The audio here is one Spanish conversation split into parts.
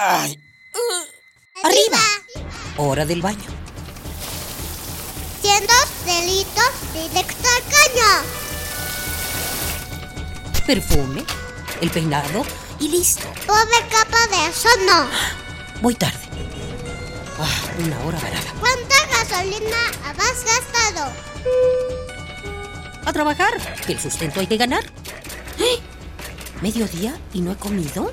Ay. Arriba. Hora del baño. Siendo delitos directo al caño. Perfume, el peinado y listo. Pobre capa de eso no. Voy tarde. Ah, una hora varada. ¿Cuánta gasolina has gastado? A trabajar, que el sustento hay que ganar. ¡Eh! ¿Mediodía y no he comido?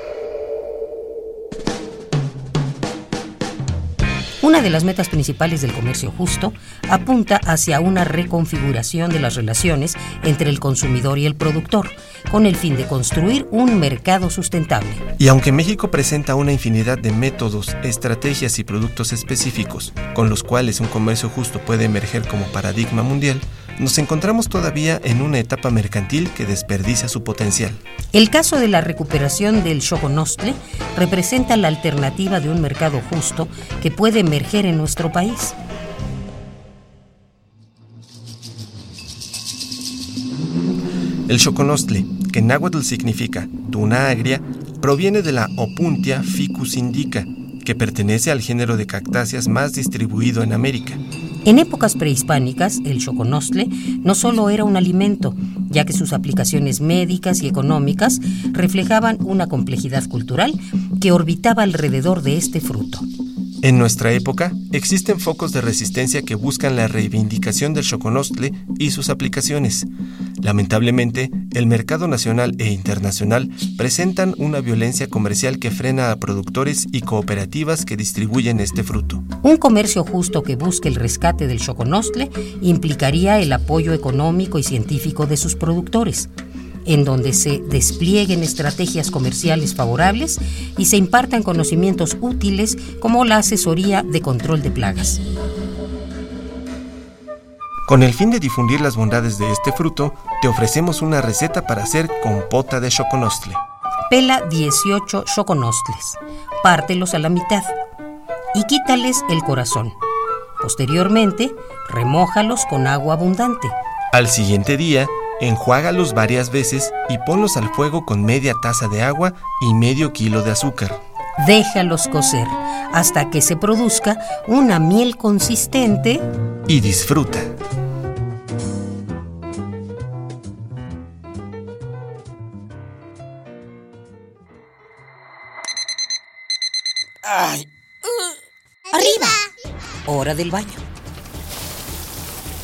Una de las metas principales del comercio justo apunta hacia una reconfiguración de las relaciones entre el consumidor y el productor, con el fin de construir un mercado sustentable. Y aunque México presenta una infinidad de métodos, estrategias y productos específicos con los cuales un comercio justo puede emerger como paradigma mundial, nos encontramos todavía en una etapa mercantil que desperdicia su potencial. El caso de la recuperación del Choconostle representa la alternativa de un mercado justo que puede emerger en nuestro país. El choconostle, que en náhuatl significa tuna agria, proviene de la Opuntia ficus indica, que pertenece al género de cactáceas más distribuido en América. En épocas prehispánicas, el choconostle no solo era un alimento, ya que sus aplicaciones médicas y económicas reflejaban una complejidad cultural que orbitaba alrededor de este fruto. En nuestra época, existen focos de resistencia que buscan la reivindicación del choconostle y sus aplicaciones. Lamentablemente, el mercado nacional e internacional presentan una violencia comercial que frena a productores y cooperativas que distribuyen este fruto. Un comercio justo que busque el rescate del choconostle implicaría el apoyo económico y científico de sus productores en donde se desplieguen estrategias comerciales favorables y se impartan conocimientos útiles como la asesoría de control de plagas. Con el fin de difundir las bondades de este fruto, te ofrecemos una receta para hacer compota de choconostle. Pela 18 choconostles, pártelos a la mitad y quítales el corazón. Posteriormente, remójalos con agua abundante. Al siguiente día, Enjuágalos varias veces y ponlos al fuego con media taza de agua y medio kilo de azúcar. Déjalos cocer hasta que se produzca una miel consistente y disfruta. ¡Ay! Arriba. Hora del baño.